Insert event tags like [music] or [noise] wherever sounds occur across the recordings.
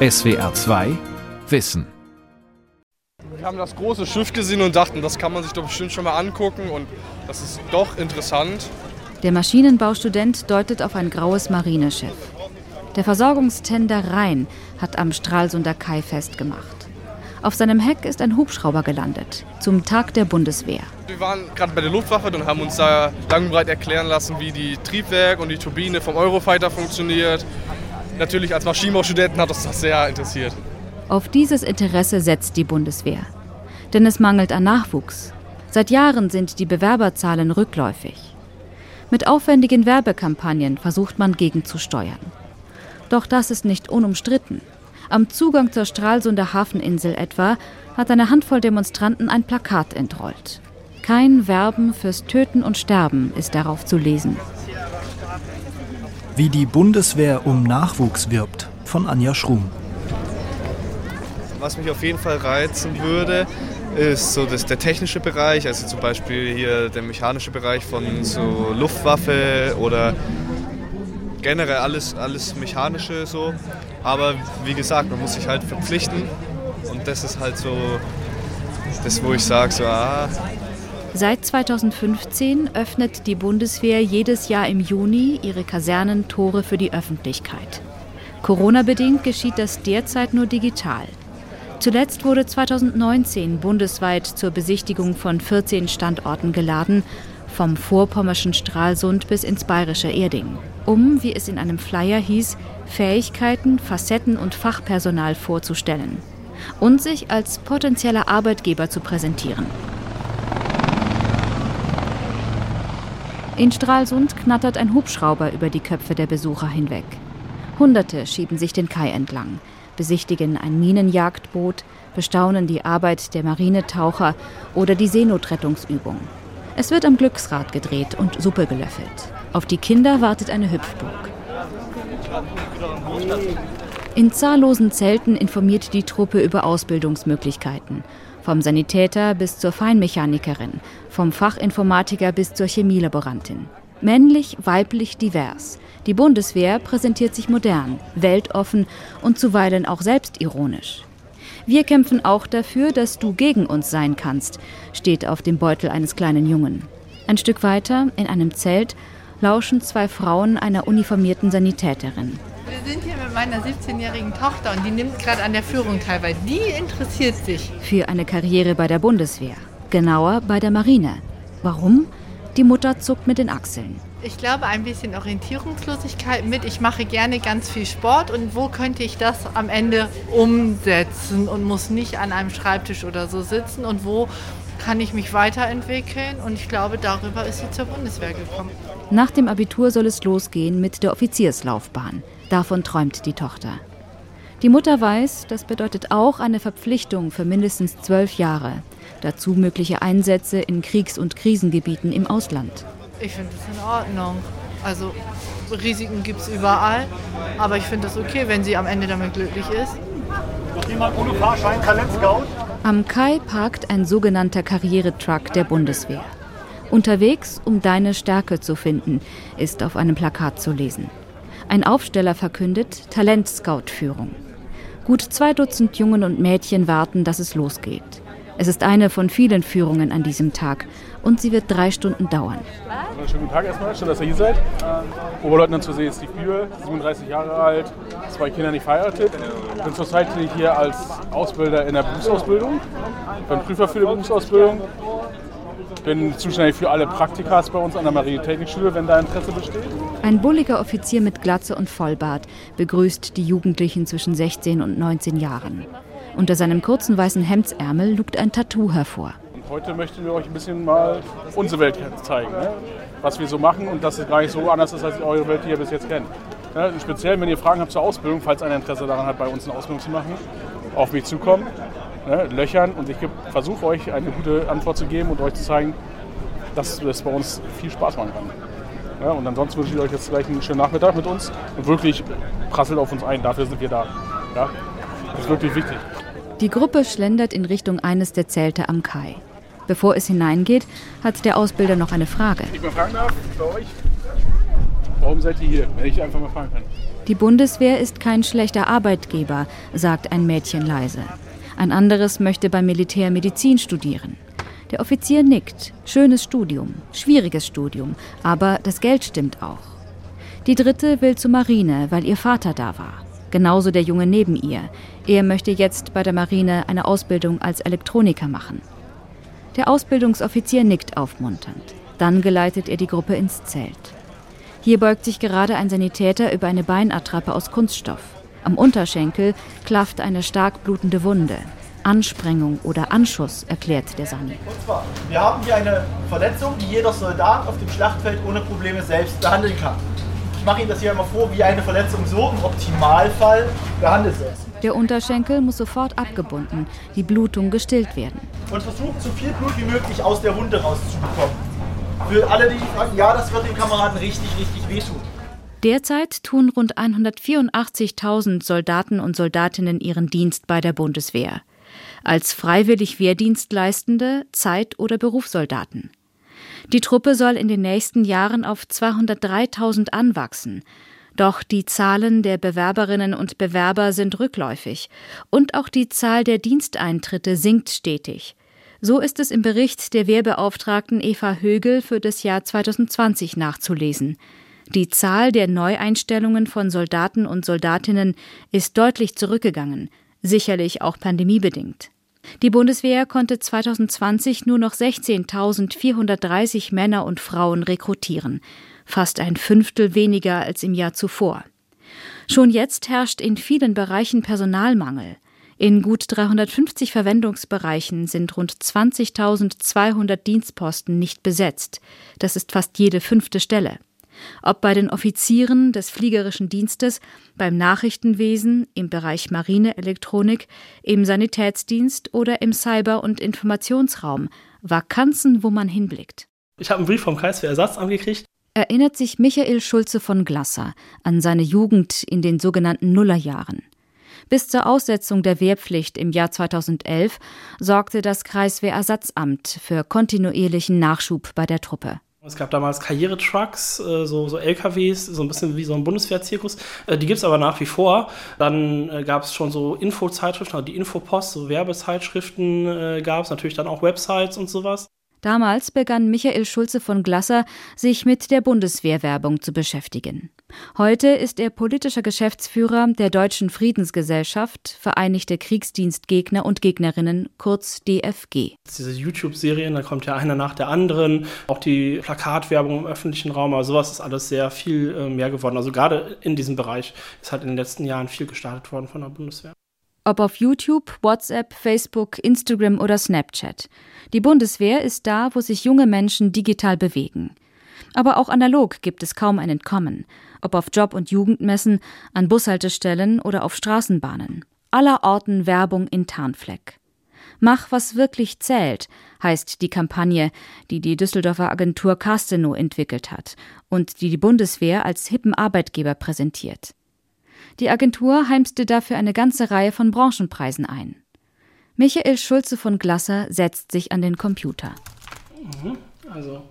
SWR 2 Wissen. Wir haben das große Schiff gesehen und dachten, das kann man sich doch bestimmt schon mal angucken und das ist doch interessant. Der Maschinenbaustudent deutet auf ein graues Marineschiff. Der Versorgungstender Rhein hat am Stralsunder Kai festgemacht. Auf seinem Heck ist ein Hubschrauber gelandet, zum Tag der Bundeswehr. Wir waren gerade bei der Luftwaffe und haben uns da lang und breit erklären lassen, wie die Triebwerk und die Turbine vom Eurofighter funktioniert. Natürlich als Maschinenbaustudenten hat uns das sehr interessiert. Auf dieses Interesse setzt die Bundeswehr. Denn es mangelt an Nachwuchs. Seit Jahren sind die Bewerberzahlen rückläufig. Mit aufwendigen Werbekampagnen versucht man gegenzusteuern. Doch das ist nicht unumstritten. Am Zugang zur Stralsunder Hafeninsel etwa hat eine Handvoll Demonstranten ein Plakat entrollt. Kein Werben fürs Töten und Sterben ist darauf zu lesen. Wie die Bundeswehr um Nachwuchs wirbt, von Anja Schrum. Was mich auf jeden Fall reizen würde, ist so das, der technische Bereich, also zum Beispiel hier der mechanische Bereich von so Luftwaffe oder generell alles, alles mechanische so. Aber wie gesagt, man muss sich halt verpflichten und das ist halt so das, wo ich sage, so, ah. Seit 2015 öffnet die Bundeswehr jedes Jahr im Juni ihre Kasernentore für die Öffentlichkeit. Corona-bedingt geschieht das derzeit nur digital. Zuletzt wurde 2019 bundesweit zur Besichtigung von 14 Standorten geladen, vom vorpommerschen Stralsund bis ins bayerische Erding, um, wie es in einem Flyer hieß, Fähigkeiten, Facetten und Fachpersonal vorzustellen und sich als potenzieller Arbeitgeber zu präsentieren. In Stralsund knattert ein Hubschrauber über die Köpfe der Besucher hinweg. Hunderte schieben sich den Kai entlang, besichtigen ein Minenjagdboot, bestaunen die Arbeit der Marinetaucher oder die Seenotrettungsübung. Es wird am Glücksrad gedreht und Suppe gelöffelt. Auf die Kinder wartet eine Hüpfburg. In zahllosen Zelten informiert die Truppe über Ausbildungsmöglichkeiten. Vom Sanitäter bis zur Feinmechanikerin, vom Fachinformatiker bis zur Chemielaborantin. Männlich, weiblich, divers. Die Bundeswehr präsentiert sich modern, weltoffen und zuweilen auch selbstironisch. Wir kämpfen auch dafür, dass du gegen uns sein kannst, steht auf dem Beutel eines kleinen Jungen. Ein Stück weiter, in einem Zelt, lauschen zwei Frauen einer uniformierten Sanitäterin. Wir sind hier mit meiner 17-jährigen Tochter und die nimmt gerade an der Führung teil, weil die interessiert sich. Für eine Karriere bei der Bundeswehr. Genauer bei der Marine. Warum? Die Mutter zuckt mit den Achseln. Ich glaube, ein bisschen Orientierungslosigkeit mit. Ich mache gerne ganz viel Sport und wo könnte ich das am Ende umsetzen und muss nicht an einem Schreibtisch oder so sitzen und wo kann ich mich weiterentwickeln und ich glaube, darüber ist sie zur Bundeswehr gekommen. Nach dem Abitur soll es losgehen mit der Offizierslaufbahn. Davon träumt die Tochter. Die Mutter weiß, das bedeutet auch eine Verpflichtung für mindestens zwölf Jahre. Dazu mögliche Einsätze in Kriegs- und Krisengebieten im Ausland. Ich finde das in Ordnung. Also Risiken gibt es überall, aber ich finde das okay, wenn sie am Ende damit glücklich ist. Jemand ohne Fahrschein, Talentscout? Am Kai parkt ein sogenannter Karrieretruck der Bundeswehr. Unterwegs, um deine Stärke zu finden, ist auf einem Plakat zu lesen. Ein Aufsteller verkündet Talentscout-Führung. Gut zwei Dutzend Jungen und Mädchen warten, dass es losgeht. Es ist eine von vielen Führungen an diesem Tag und sie wird drei Stunden dauern. Schönen guten Tag erstmal, schön, dass ihr hier seid. Oberleutnant zu sehen ist die Bühl, 37 Jahre alt, zwei Kinder nicht verheiratet. Ich bin zurzeit hier als Ausbilder in der Berufsausbildung. Bin Prüfer für die Berufsausbildung. Bin zuständig für alle Praktikas bei uns an der Marinetechnikschule, wenn da Interesse besteht. Ein bulliger Offizier mit Glatze und Vollbart begrüßt die Jugendlichen zwischen 16 und 19 Jahren. Unter seinem kurzen weißen Hemdsärmel lugt ein Tattoo hervor. Und heute möchten wir euch ein bisschen mal unsere Welt zeigen, ne? was wir so machen und dass es gar nicht so anders ist, als eure Welt, die ihr bis jetzt kennt. Ne? Speziell, wenn ihr Fragen habt zur Ausbildung, falls einer Interesse daran hat, bei uns eine Ausbildung zu machen, auf mich zukommen, ne? löchern und ich versuche euch eine gute Antwort zu geben und euch zu zeigen, dass es bei uns viel Spaß machen kann. Ja, und ansonsten wünsche ich euch jetzt gleich einen schönen Nachmittag mit uns und wirklich prasselt auf uns ein. Dafür sind wir da. Ja? Das ist wirklich wichtig. Die Gruppe schlendert in Richtung eines der Zelte am Kai. Bevor es hineingeht, hat der Ausbilder noch eine Frage. Ich mal fragen darf, bei euch, warum seid ihr hier, wenn ich einfach mal fragen kann? Die Bundeswehr ist kein schlechter Arbeitgeber, sagt ein Mädchen leise. Ein anderes möchte beim Militär Medizin studieren. Der Offizier nickt. Schönes Studium, schwieriges Studium, aber das Geld stimmt auch. Die dritte will zur Marine, weil ihr Vater da war. Genauso der Junge neben ihr. Er möchte jetzt bei der Marine eine Ausbildung als Elektroniker machen. Der Ausbildungsoffizier nickt aufmunternd. Dann geleitet er die Gruppe ins Zelt. Hier beugt sich gerade ein Sanitäter über eine Beinattrappe aus Kunststoff. Am Unterschenkel klafft eine stark blutende Wunde. Ansprengung oder Anschuss, erklärt der Sani. Und zwar, wir haben hier eine Verletzung, die jeder Soldat auf dem Schlachtfeld ohne Probleme selbst behandeln kann. Ich mache Ihnen das hier einmal vor, wie eine Verletzung so im Optimalfall behandelt wird. Der Unterschenkel muss sofort abgebunden, die Blutung gestillt werden. Und versucht, so viel Blut wie möglich aus der Wunde rauszubekommen. Für alle, die fragen, ja, das wird den Kameraden richtig, richtig wehtun. Derzeit tun rund 184.000 Soldaten und Soldatinnen ihren Dienst bei der Bundeswehr. Als freiwillig Wehrdienstleistende, Zeit- oder Berufssoldaten. Die Truppe soll in den nächsten Jahren auf 203.000 anwachsen. Doch die Zahlen der Bewerberinnen und Bewerber sind rückläufig. Und auch die Zahl der Diensteintritte sinkt stetig. So ist es im Bericht der Wehrbeauftragten Eva Högel für das Jahr 2020 nachzulesen. Die Zahl der Neueinstellungen von Soldaten und Soldatinnen ist deutlich zurückgegangen, sicherlich auch pandemiebedingt. Die Bundeswehr konnte 2020 nur noch 16.430 Männer und Frauen rekrutieren, fast ein Fünftel weniger als im Jahr zuvor. Schon jetzt herrscht in vielen Bereichen Personalmangel. In gut 350 Verwendungsbereichen sind rund 20.200 Dienstposten nicht besetzt. Das ist fast jede fünfte Stelle. Ob bei den Offizieren des fliegerischen Dienstes, beim Nachrichtenwesen, im Bereich Marineelektronik, im Sanitätsdienst oder im Cyber- und Informationsraum. Vakanzen, wo man hinblickt. Ich habe einen Brief vom Kreiswehrersatzamt gekriegt. Erinnert sich Michael Schulze von Glasser an seine Jugend in den sogenannten Nullerjahren. Bis zur Aussetzung der Wehrpflicht im Jahr 2011 sorgte das Kreiswehrersatzamt für kontinuierlichen Nachschub bei der Truppe. Es gab damals Karrieretrucks, äh, so, so LKWs, so ein bisschen wie so ein Bundeswehrzirkus. Äh, die gibt es aber nach wie vor. Dann äh, gab es schon so Infozeitschriften, also die Infopost, so Werbezeitschriften gab es, natürlich dann auch Websites und sowas. Damals begann Michael Schulze von Glasser, sich mit der Bundeswehrwerbung zu beschäftigen. Heute ist er politischer Geschäftsführer der Deutschen Friedensgesellschaft, Vereinigte Kriegsdienstgegner und Gegnerinnen, kurz DFG. Diese YouTube-Serien, da kommt ja einer nach der anderen, auch die Plakatwerbung im öffentlichen Raum, aber sowas ist alles sehr viel äh, mehr geworden. Also gerade in diesem Bereich ist halt in den letzten Jahren viel gestartet worden von der Bundeswehr. Ob auf YouTube, WhatsApp, Facebook, Instagram oder Snapchat. Die Bundeswehr ist da, wo sich junge Menschen digital bewegen. Aber auch analog gibt es kaum ein Entkommen, ob auf Job- und Jugendmessen, an Bushaltestellen oder auf Straßenbahnen. Aller Orten Werbung in Tarnfleck. Mach, was wirklich zählt, heißt die Kampagne, die die Düsseldorfer Agentur Casteno entwickelt hat und die die Bundeswehr als hippen Arbeitgeber präsentiert. Die Agentur heimste dafür eine ganze Reihe von Branchenpreisen ein. Michael Schulze von Glasser setzt sich an den Computer. Mhm. Also,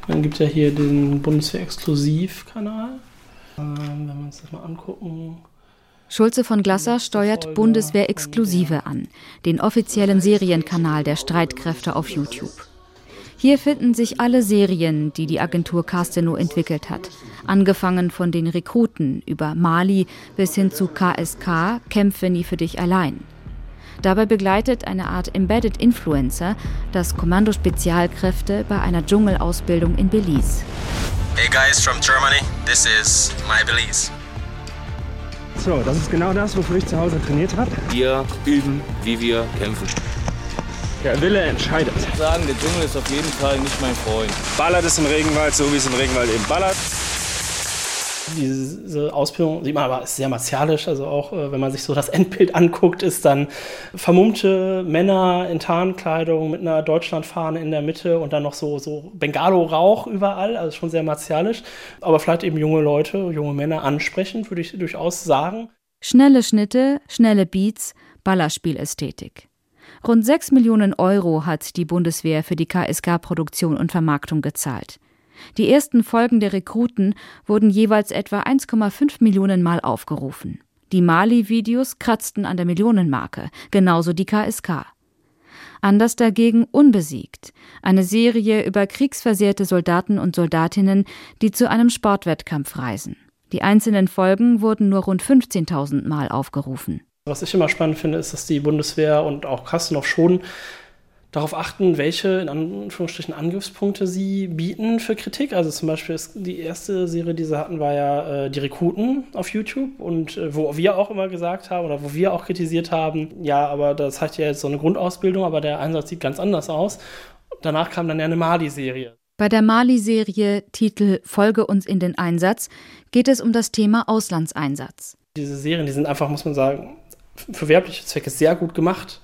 ich meine, gibt ja hier den Bundeswehr-Exklusivkanal. Ähm, wenn wir uns das mal angucken. Schulze von Glasser steuert Bundeswehr Exklusive an, den offiziellen Serienkanal der Streitkräfte auf YouTube. Hier finden sich alle Serien, die die Agentur Casteno entwickelt hat, angefangen von den Rekruten über Mali bis hin zu KSK Kämpfe nie für dich allein. Dabei begleitet eine Art Embedded Influencer das Kommando Spezialkräfte bei einer Dschungelausbildung in Belize. Hey guys from Germany, this is my Belize. So, das ist genau das, wofür ich zu Hause trainiert habe. Wir üben, wie wir kämpfen. Der Wille entscheidet. Ich sagen, der Dschungel ist auf jeden Fall nicht mein Freund. Ballert es im Regenwald, so wie es im Regenwald eben ballert. Diese Ausbildung sieht man aber ist sehr martialisch. Also auch äh, wenn man sich so das Endbild anguckt, ist dann vermummte Männer in Tarnkleidung mit einer Deutschlandfahne in der Mitte und dann noch so, so Bengalo-Rauch überall. Also schon sehr martialisch. Aber vielleicht eben junge Leute, junge Männer ansprechend, würde ich durchaus sagen. Schnelle Schnitte, schnelle Beats, Ballerspielästhetik. Rund 6 Millionen Euro hat die Bundeswehr für die KSK-Produktion und Vermarktung gezahlt. Die ersten Folgen der Rekruten wurden jeweils etwa 1,5 Millionen Mal aufgerufen. Die Mali-Videos kratzten an der Millionenmarke, genauso die KSK. Anders dagegen Unbesiegt, eine Serie über kriegsversehrte Soldaten und Soldatinnen, die zu einem Sportwettkampf reisen. Die einzelnen Folgen wurden nur rund 15.000 Mal aufgerufen. Was ich immer spannend finde, ist, dass die Bundeswehr und auch Kassenov schon darauf achten, welche in Anführungsstrichen Angriffspunkte sie bieten für Kritik. Also zum Beispiel ist die erste Serie, die sie hatten, war ja äh, die Rekruten auf YouTube und äh, wo wir auch immer gesagt haben oder wo wir auch kritisiert haben, ja, aber das hat ja jetzt so eine Grundausbildung, aber der Einsatz sieht ganz anders aus. Danach kam dann ja eine Mali-Serie. Bei der Mali-Serie Titel Folge uns in den Einsatz geht es um das Thema Auslandseinsatz. Diese Serien, die sind einfach, muss man sagen, für werbliche Zwecke sehr gut gemacht.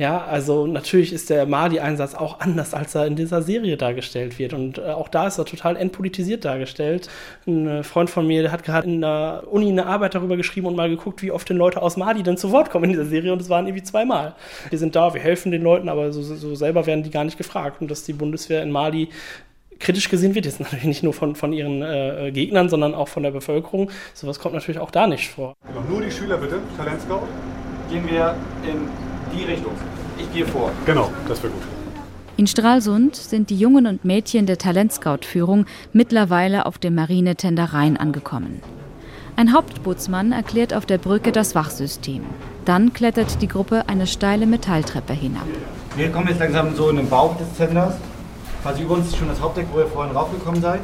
Ja, also natürlich ist der Mali-Einsatz auch anders, als er in dieser Serie dargestellt wird. Und äh, auch da ist er total entpolitisiert dargestellt. Ein äh, Freund von mir der hat gerade in der Uni eine Arbeit darüber geschrieben und mal geguckt, wie oft denn Leute aus Mali denn zu Wort kommen in dieser Serie. Und es waren irgendwie zweimal. Wir sind da, wir helfen den Leuten, aber so, so selber werden die gar nicht gefragt. Und dass die Bundeswehr in Mali kritisch gesehen wird, jetzt natürlich nicht nur von, von ihren äh, Gegnern, sondern auch von der Bevölkerung. Sowas kommt natürlich auch da nicht vor. Genau, nur die Schüler bitte, Talent Scout. Gehen wir in die Richtung. Ich gehe vor. Genau, das wäre gut. In Stralsund sind die Jungen und Mädchen der Talentscout-Führung mittlerweile auf dem Marinetender Rhein angekommen. Ein Hauptbootsmann erklärt auf der Brücke das Wachsystem. Dann klettert die Gruppe eine steile Metalltreppe hinab. Wir kommen jetzt langsam so in den Bauch des Tenders. Quasi über uns ist schon das Hauptdeck, wo ihr vorhin raufgekommen seid.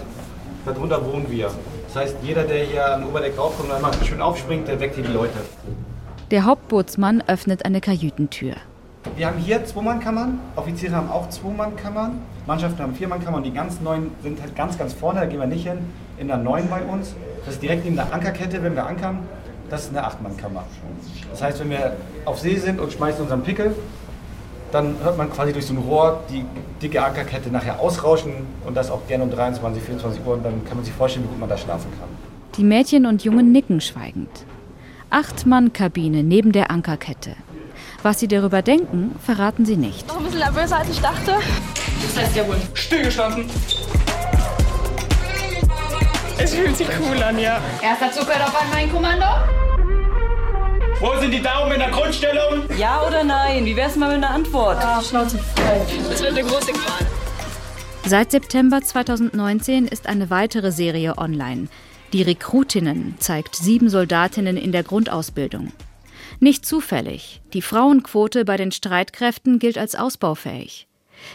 Darunter wohnen wir. Das heißt, jeder, der hier an Oberdeck raufkommt und einmal schön aufspringt, der weckt hier die Leute. Der Hauptbootsmann öffnet eine Kajütentür. Wir haben hier Zwei-Mann-Kammern, Offiziere haben auch Zwei-Mann-Kammern, Mannschaften haben Vier-Mann-Kammern und die ganz neuen sind halt ganz, ganz vorne, da gehen wir nicht hin, in der neuen bei uns. Das ist direkt neben der Ankerkette, wenn wir ankern, das ist eine Acht-Mann-Kammer. Das heißt, wenn wir auf See sind und schmeißen unseren Pickel, dann hört man quasi durch so ein Rohr die dicke Ankerkette nachher ausrauschen und das auch gerne um 23, 24 Uhr und dann kann man sich vorstellen, wie gut man da schlafen kann. Die Mädchen und Jungen nicken schweigend. Acht-Mann-Kabine neben der Ankerkette. Was sie darüber denken, verraten sie nicht. Noch ein bisschen nervöser, als ich dachte. Das heißt ja wohl stillgestanden. Es fühlt sich cool an, ja. Erster Zucker auf an mein Kommando. Wo sind die Daumen in der Grundstellung? Ja oder nein? Wie wär's mal mit einer Antwort? Ah, Schnauze frei. Das wird eine große Qual. Seit September 2019 ist eine weitere Serie online. Die Rekrutinnen zeigt sieben Soldatinnen in der Grundausbildung. Nicht zufällig, die Frauenquote bei den Streitkräften gilt als ausbaufähig.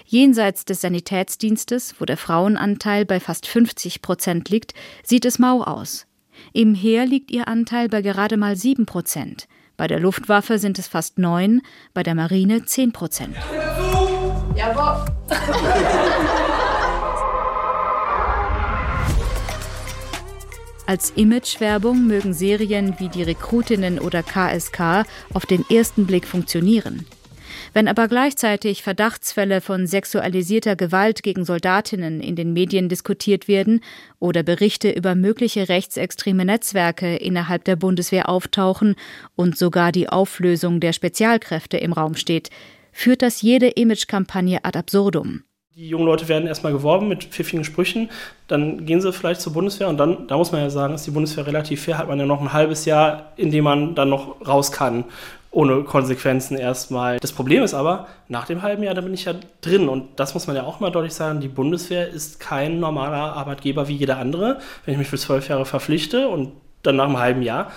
Jenseits des Sanitätsdienstes, wo der Frauenanteil bei fast 50 Prozent liegt, sieht es mau aus. Im Heer liegt ihr Anteil bei gerade mal 7 Prozent. Bei der Luftwaffe sind es fast 9, bei der Marine 10 Prozent. Jawohl. Als Imagewerbung mögen Serien wie die Rekrutinnen oder KSK auf den ersten Blick funktionieren. Wenn aber gleichzeitig Verdachtsfälle von sexualisierter Gewalt gegen Soldatinnen in den Medien diskutiert werden oder Berichte über mögliche rechtsextreme Netzwerke innerhalb der Bundeswehr auftauchen und sogar die Auflösung der Spezialkräfte im Raum steht, führt das jede Imagekampagne ad absurdum. Die jungen Leute werden erstmal geworben mit pfiffigen Sprüchen, dann gehen sie vielleicht zur Bundeswehr und dann, da muss man ja sagen, ist die Bundeswehr relativ fair, hat man ja noch ein halbes Jahr, in dem man dann noch raus kann, ohne Konsequenzen erstmal. Das Problem ist aber, nach dem halben Jahr, da bin ich ja drin und das muss man ja auch mal deutlich sagen, die Bundeswehr ist kein normaler Arbeitgeber wie jeder andere. Wenn ich mich für zwölf Jahre verpflichte und dann nach einem halben Jahr,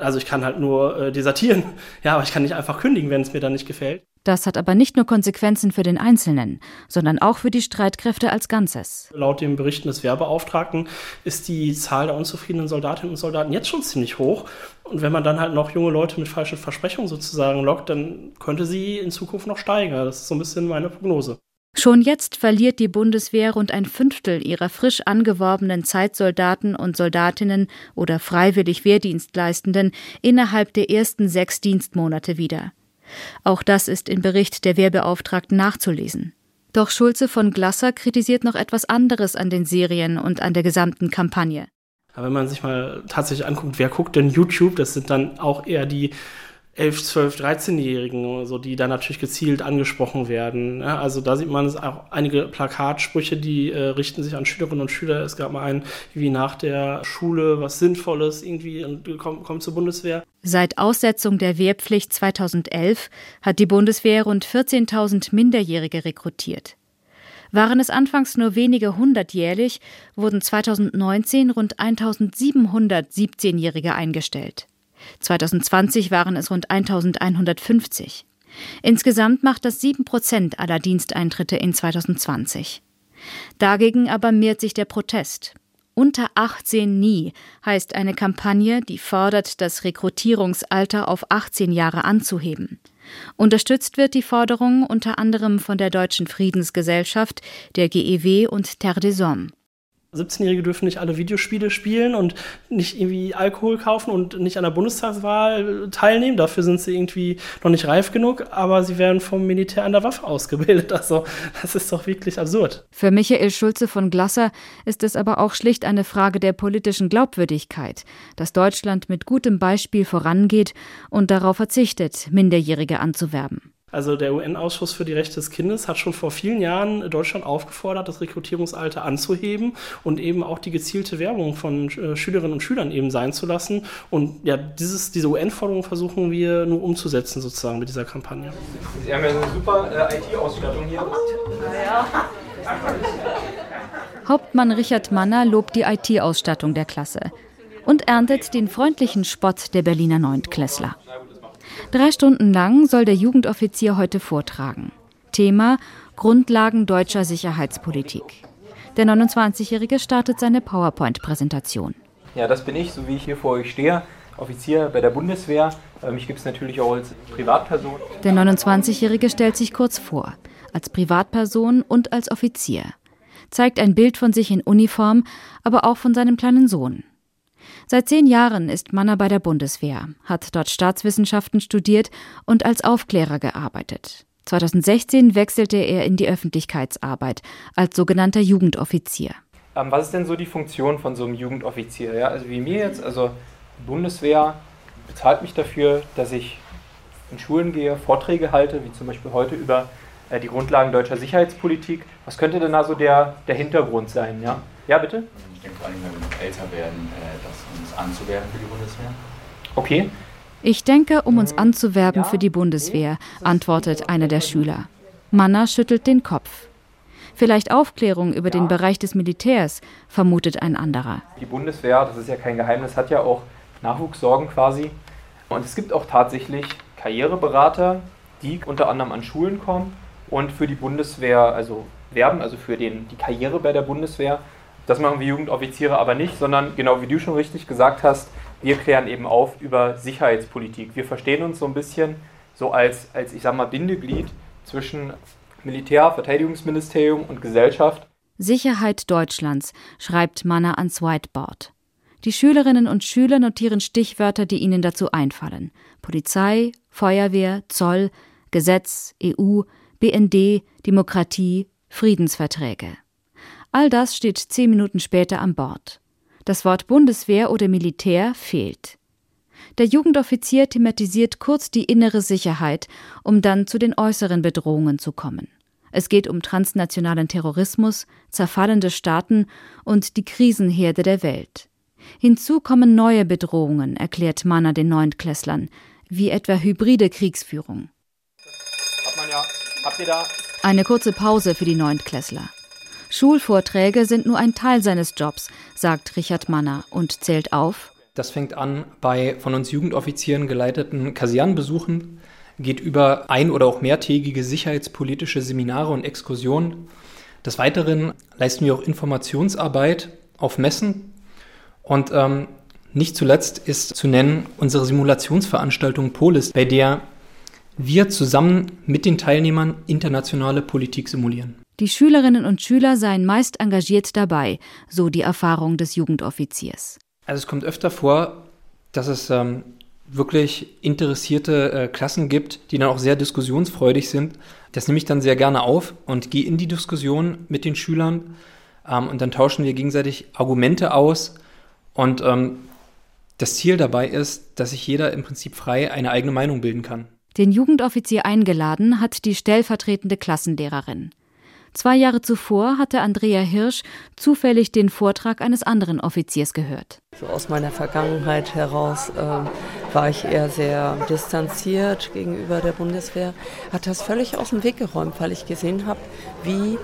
also ich kann halt nur äh, desertieren, [laughs] ja, aber ich kann nicht einfach kündigen, wenn es mir dann nicht gefällt. Das hat aber nicht nur Konsequenzen für den Einzelnen, sondern auch für die Streitkräfte als Ganzes. Laut den Berichten des Wehrbeauftragten ist die Zahl der unzufriedenen Soldatinnen und Soldaten jetzt schon ziemlich hoch. Und wenn man dann halt noch junge Leute mit falschen Versprechungen sozusagen lockt, dann könnte sie in Zukunft noch steigen. Das ist so ein bisschen meine Prognose. Schon jetzt verliert die Bundeswehr rund ein Fünftel ihrer frisch angeworbenen Zeitsoldaten und Soldatinnen oder freiwillig Wehrdienstleistenden innerhalb der ersten sechs Dienstmonate wieder. Auch das ist im Bericht der Wehrbeauftragten nachzulesen. Doch Schulze von Glasser kritisiert noch etwas anderes an den Serien und an der gesamten Kampagne. Aber wenn man sich mal tatsächlich anguckt, wer guckt denn YouTube, das sind dann auch eher die 11, 12, 13-Jährigen, so, die da natürlich gezielt angesprochen werden. Ja, also da sieht man es auch einige Plakatsprüche, die äh, richten sich an Schülerinnen und Schüler. Es gab mal einen, wie nach der Schule was Sinnvolles irgendwie und kommt, kommt zur Bundeswehr. Seit Aussetzung der Wehrpflicht 2011 hat die Bundeswehr rund 14.000 Minderjährige rekrutiert. Waren es anfangs nur wenige hundert jährlich, wurden 2019 rund 1700 17-Jährige eingestellt. 2020 waren es rund 1150. Insgesamt macht das 7 Prozent aller Diensteintritte in 2020. Dagegen aber mehrt sich der Protest. Unter 18 nie heißt eine Kampagne, die fordert, das Rekrutierungsalter auf 18 Jahre anzuheben. Unterstützt wird die Forderung unter anderem von der Deutschen Friedensgesellschaft, der GEW und Terre des Hommes. 17-Jährige dürfen nicht alle Videospiele spielen und nicht irgendwie Alkohol kaufen und nicht an der Bundestagswahl teilnehmen. Dafür sind sie irgendwie noch nicht reif genug, aber sie werden vom Militär an der Waffe ausgebildet. [laughs] Also das ist doch wirklich absurd. Für Michael Schulze von Glasser ist es aber auch schlicht eine Frage der politischen Glaubwürdigkeit, dass Deutschland mit gutem Beispiel vorangeht und darauf verzichtet, Minderjährige anzuwerben. Also der UN-Ausschuss für die Rechte des Kindes hat schon vor vielen Jahren Deutschland aufgefordert, das Rekrutierungsalter anzuheben und eben auch die gezielte Werbung von äh, Schülerinnen und Schülern eben sein zu lassen. Und ja, dieses, diese UN-Forderung versuchen wir nur umzusetzen sozusagen mit dieser Kampagne. Sie haben ja eine super äh, IT-Ausstattung hier. Ja. Hauptmann Richard Manner lobt die IT-Ausstattung der Klasse und erntet den freundlichen Spott der Berliner Neuntklässler. Drei Stunden lang soll der Jugendoffizier heute vortragen. Thema Grundlagen deutscher Sicherheitspolitik. Der 29-Jährige startet seine PowerPoint-Präsentation. Ja, das bin ich, so wie ich hier vor euch stehe. Offizier bei der Bundeswehr. Mich gibt es natürlich auch als Privatperson. Der 29-Jährige stellt sich kurz vor, als Privatperson und als Offizier. Zeigt ein Bild von sich in Uniform, aber auch von seinem kleinen Sohn. Seit zehn Jahren ist Manner bei der Bundeswehr, hat dort Staatswissenschaften studiert und als Aufklärer gearbeitet. 2016 wechselte er in die Öffentlichkeitsarbeit als sogenannter Jugendoffizier. Ähm, was ist denn so die Funktion von so einem Jugendoffizier? Ja, also wie mir jetzt, also die Bundeswehr bezahlt mich dafür, dass ich in Schulen gehe, Vorträge halte, wie zum Beispiel heute über äh, die Grundlagen deutscher Sicherheitspolitik. Was könnte denn da so der, der Hintergrund sein? Ja? Ja, bitte? Ich denke vor allem, wenn wir älter werden, äh, das uns anzuwerben für die Bundeswehr. Okay. Ich denke, um uns anzuwerben für die Bundeswehr, antwortet einer der Schüler. Manna schüttelt den Kopf. Vielleicht Aufklärung über den Bereich des Militärs, vermutet ein anderer. Die Bundeswehr, das ist ja kein Geheimnis, hat ja auch Nachwuchssorgen quasi. Und es gibt auch tatsächlich Karriereberater, die unter anderem an Schulen kommen und für die Bundeswehr also werben, also für den, die Karriere bei der Bundeswehr. Das machen wir Jugendoffiziere aber nicht, sondern genau wie du schon richtig gesagt hast, wir klären eben auf über Sicherheitspolitik. Wir verstehen uns so ein bisschen so als, als ich sag mal, Bindeglied zwischen Militär, Verteidigungsministerium und Gesellschaft. Sicherheit Deutschlands, schreibt Manner ans Whiteboard. Die Schülerinnen und Schüler notieren Stichwörter, die ihnen dazu einfallen. Polizei, Feuerwehr, Zoll, Gesetz, EU, BND, Demokratie, Friedensverträge. All das steht zehn Minuten später an Bord. Das Wort Bundeswehr oder Militär fehlt. Der Jugendoffizier thematisiert kurz die innere Sicherheit, um dann zu den äußeren Bedrohungen zu kommen. Es geht um transnationalen Terrorismus, zerfallende Staaten und die Krisenherde der Welt. Hinzu kommen neue Bedrohungen, erklärt Manner den Neuntklässlern, wie etwa hybride Kriegsführung. Ja, Eine kurze Pause für die Neuntklässler. Schulvorträge sind nur ein Teil seines Jobs, sagt Richard Manner und zählt auf. Das fängt an bei von uns Jugendoffizieren geleiteten Kasernenbesuchen, geht über ein- oder auch mehrtägige sicherheitspolitische Seminare und Exkursionen. Des Weiteren leisten wir auch Informationsarbeit auf Messen und ähm, nicht zuletzt ist zu nennen unsere Simulationsveranstaltung Polis, bei der wir zusammen mit den Teilnehmern internationale Politik simulieren. Die Schülerinnen und Schüler seien meist engagiert dabei, so die Erfahrung des Jugendoffiziers. Also es kommt öfter vor, dass es ähm, wirklich interessierte äh, Klassen gibt, die dann auch sehr diskussionsfreudig sind. Das nehme ich dann sehr gerne auf und gehe in die Diskussion mit den Schülern ähm, und dann tauschen wir gegenseitig Argumente aus und ähm, Das Ziel dabei ist, dass sich jeder im Prinzip frei eine eigene Meinung bilden kann. Den Jugendoffizier eingeladen hat die stellvertretende Klassenlehrerin. Zwei Jahre zuvor hatte Andrea Hirsch zufällig den Vortrag eines anderen Offiziers gehört. So aus meiner Vergangenheit heraus äh, war ich eher sehr distanziert gegenüber der Bundeswehr, hat das völlig aus dem Weg geräumt, weil ich gesehen habe, wie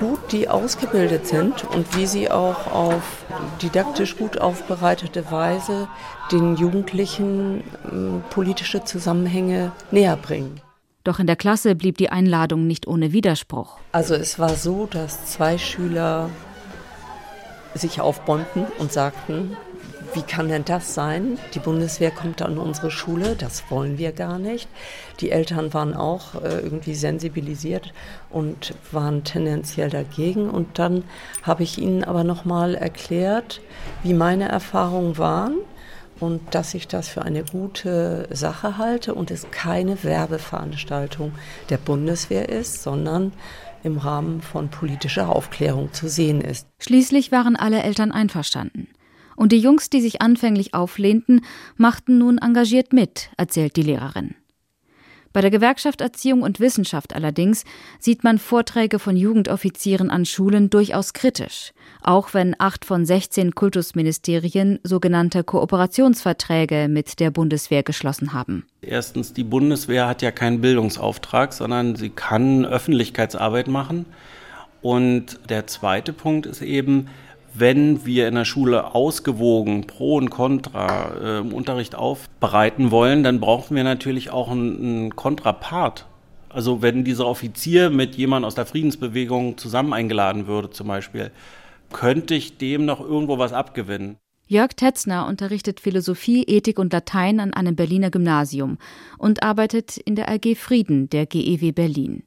gut die ausgebildet sind und wie sie auch auf didaktisch gut aufbereitete Weise den Jugendlichen äh, politische Zusammenhänge näher bringen. Doch in der Klasse blieb die Einladung nicht ohne Widerspruch. Also es war so, dass zwei Schüler sich aufbäumten und sagten, wie kann denn das sein? Die Bundeswehr kommt an unsere Schule, das wollen wir gar nicht. Die Eltern waren auch äh, irgendwie sensibilisiert und waren tendenziell dagegen. Und dann habe ich ihnen aber nochmal erklärt, wie meine Erfahrungen waren und dass ich das für eine gute Sache halte und es keine Werbeveranstaltung der Bundeswehr ist, sondern im Rahmen von politischer Aufklärung zu sehen ist. Schließlich waren alle Eltern einverstanden. Und die Jungs, die sich anfänglich auflehnten, machten nun engagiert mit, erzählt die Lehrerin. Bei der Gewerkschaft Erziehung und Wissenschaft allerdings sieht man Vorträge von Jugendoffizieren an Schulen durchaus kritisch, auch wenn acht von 16 Kultusministerien sogenannte Kooperationsverträge mit der Bundeswehr geschlossen haben. Erstens, die Bundeswehr hat ja keinen Bildungsauftrag, sondern sie kann Öffentlichkeitsarbeit machen. Und der zweite Punkt ist eben, wenn wir in der Schule ausgewogen Pro und Contra äh, im Unterricht aufbereiten wollen, dann brauchen wir natürlich auch einen, Kontrapart. Also wenn dieser Offizier mit jemand aus der Friedensbewegung zusammen eingeladen würde zum Beispiel, könnte ich dem noch irgendwo was abgewinnen. Jörg Tetzner unterrichtet Philosophie, Ethik und Latein an einem Berliner Gymnasium und arbeitet in der AG Frieden der GEW Berlin.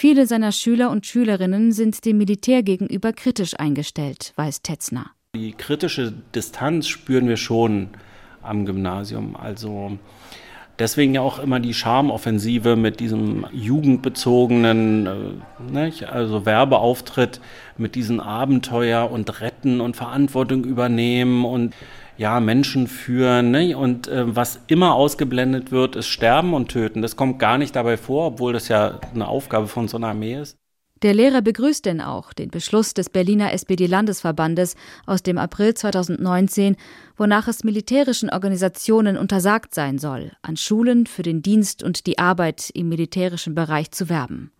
Viele seiner Schüler und Schülerinnen sind dem Militär gegenüber kritisch eingestellt, weiß Tetzner. Die kritische Distanz spüren wir schon am Gymnasium. Also deswegen ja auch immer die Charmoffensive mit diesem jugendbezogenen nicht? also Werbeauftritt, mit diesen Abenteuer und Retten und Verantwortung übernehmen und ja, Menschen führen. Ne? Und äh, was immer ausgeblendet wird, ist Sterben und Töten. Das kommt gar nicht dabei vor, obwohl das ja eine Aufgabe von so einer Armee ist. Der Lehrer begrüßt denn auch den Beschluss des Berliner SPD-Landesverbandes aus dem April 2019, wonach es militärischen Organisationen untersagt sein soll, an Schulen für den Dienst und die Arbeit im militärischen Bereich zu werben.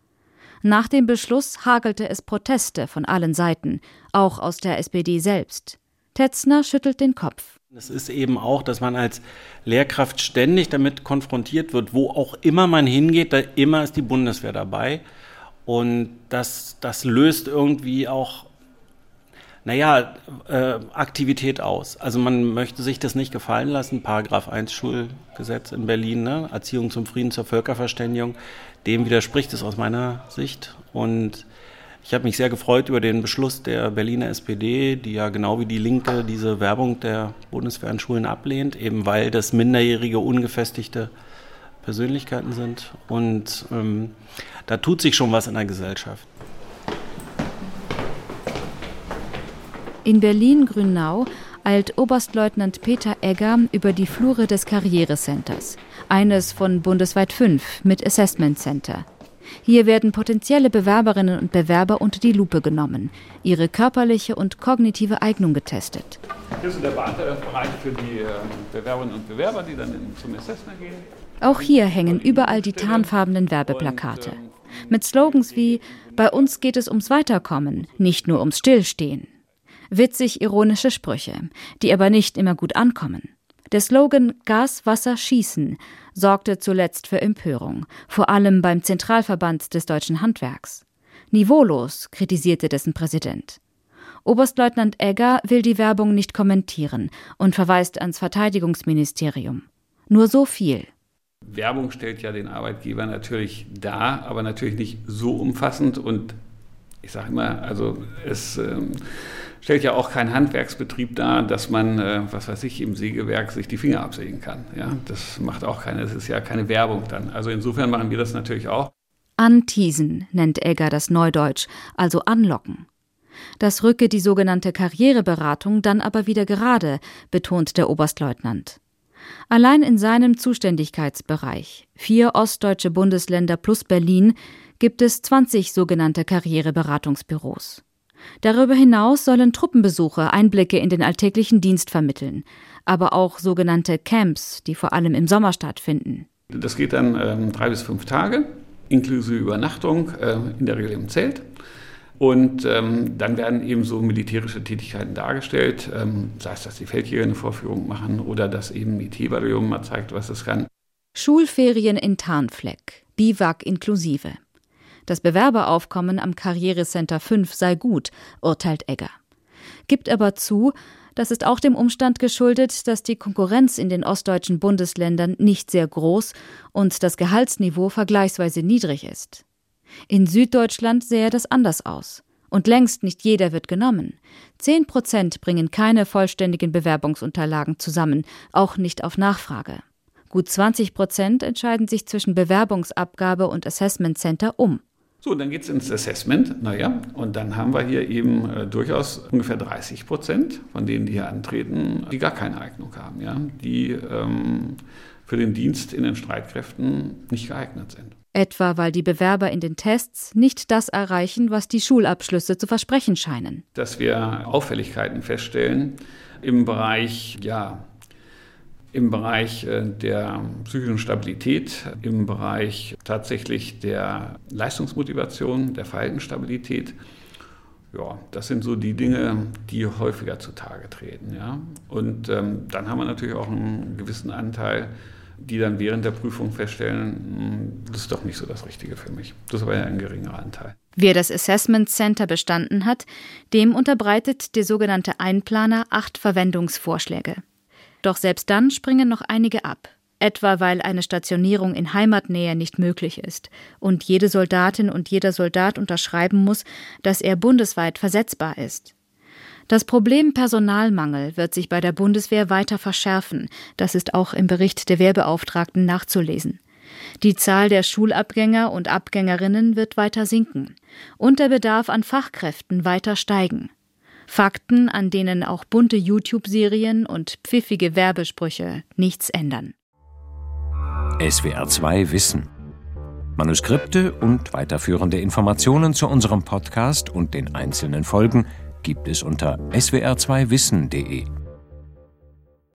Nach dem Beschluss hagelte es Proteste von allen Seiten, auch aus der SPD selbst. Tetzner schüttelt den Kopf. Es ist eben auch, dass man als Lehrkraft ständig damit konfrontiert wird, wo auch immer man hingeht, da immer ist die Bundeswehr dabei. Und das, das löst irgendwie auch, naja, äh, Aktivität aus. Also man möchte sich das nicht gefallen lassen. Paragraph 1 Schulgesetz in Berlin, ne? Erziehung zum Frieden, zur Völkerverständigung, dem widerspricht es aus meiner Sicht. Und ich habe mich sehr gefreut über den Beschluss der Berliner SPD, die ja genau wie die Linke diese Werbung der Bundeswehr an Schulen ablehnt, eben weil das minderjährige, ungefestigte Persönlichkeiten sind. Und ähm, da tut sich schon was in der Gesellschaft. In Berlin-Grünau eilt Oberstleutnant Peter Egger über die Flure des Karrierecenters, eines von bundesweit fünf mit Assessment Center. Hier werden potenzielle Bewerberinnen und Bewerber unter die Lupe genommen, ihre körperliche und kognitive Eignung getestet. Hier ist der Bereich für die ähm, Bewerberinnen und Bewerber, die dann zum Assessment gehen. Auch hier hängen überall die tarnfarbenen Werbeplakate. Mit Slogans wie Bei uns geht es ums Weiterkommen, nicht nur ums Stillstehen. Witzig ironische Sprüche, die aber nicht immer gut ankommen. Der Slogan Gas, Wasser, Schießen sorgte zuletzt für Empörung, vor allem beim Zentralverband des deutschen Handwerks. Niveaulos, kritisierte dessen Präsident. Oberstleutnant Egger will die Werbung nicht kommentieren und verweist ans Verteidigungsministerium. Nur so viel. Werbung stellt ja den Arbeitgeber natürlich dar, aber natürlich nicht so umfassend und ich sage immer, also es ähm, stellt ja auch kein Handwerksbetrieb dar, dass man, äh, was weiß ich, im Sägewerk sich die Finger absägen kann. Ja, das macht auch keine, das ist ja keine Werbung dann. Also insofern machen wir das natürlich auch. Anteasen nennt Egger das Neudeutsch, also anlocken. Das rücke die sogenannte Karriereberatung dann aber wieder gerade, betont der Oberstleutnant. Allein in seinem Zuständigkeitsbereich, vier ostdeutsche Bundesländer plus Berlin, gibt es 20 sogenannte Karriereberatungsbüros. Darüber hinaus sollen Truppenbesuche Einblicke in den alltäglichen Dienst vermitteln, aber auch sogenannte Camps, die vor allem im Sommer stattfinden. Das geht dann ähm, drei bis fünf Tage, inklusive Übernachtung, äh, in der Regel im Zelt. Und ähm, dann werden eben so militärische Tätigkeiten dargestellt, ähm, sei es, dass die Feldjäger eine Vorführung machen oder dass eben IT-Bataillon mal zeigt, was es kann. Schulferien in Tarnfleck, Biwak inklusive. Das Bewerberaufkommen am Karrierecenter 5 sei gut, urteilt Egger. Gibt aber zu, das ist auch dem Umstand geschuldet, dass die Konkurrenz in den ostdeutschen Bundesländern nicht sehr groß und das Gehaltsniveau vergleichsweise niedrig ist. In Süddeutschland sähe das anders aus. Und längst nicht jeder wird genommen. Zehn Prozent bringen keine vollständigen Bewerbungsunterlagen zusammen, auch nicht auf Nachfrage. Gut 20 Prozent entscheiden sich zwischen Bewerbungsabgabe und Assessment Center um. So, dann geht es ins Assessment. Naja, und dann haben wir hier eben äh, durchaus ungefähr 30 Prozent von denen, die hier antreten, die gar keine Eignung haben, ja, die ähm, für den Dienst in den Streitkräften nicht geeignet sind. Etwa weil die Bewerber in den Tests nicht das erreichen, was die Schulabschlüsse zu versprechen scheinen. Dass wir Auffälligkeiten feststellen im Bereich ja, im Bereich äh, der psychischen Stabilität, im Bereich tatsächlich der Leistungsmotivation, der Verhaltensstabilität. Ja, das sind so die Dinge, die häufiger zutage treten. Ja. Und ähm, dann haben wir natürlich auch einen gewissen Anteil, die dann während der Prüfung feststellen, hm, das ist doch nicht so das Richtige für mich. Das war ja ein geringerer Anteil. Wer das Assessment Center bestanden hat, dem unterbreitet der sogenannte Einplaner acht Verwendungsvorschläge. Doch selbst dann springen noch einige ab, etwa weil eine Stationierung in Heimatnähe nicht möglich ist und jede Soldatin und jeder Soldat unterschreiben muss, dass er bundesweit versetzbar ist. Das Problem Personalmangel wird sich bei der Bundeswehr weiter verschärfen, das ist auch im Bericht der Wehrbeauftragten nachzulesen. Die Zahl der Schulabgänger und Abgängerinnen wird weiter sinken und der Bedarf an Fachkräften weiter steigen. Fakten, an denen auch bunte YouTube-Serien und pfiffige Werbesprüche nichts ändern. SWR 2 Wissen. Manuskripte und weiterführende Informationen zu unserem Podcast und den einzelnen Folgen gibt es unter swr2wissen.de.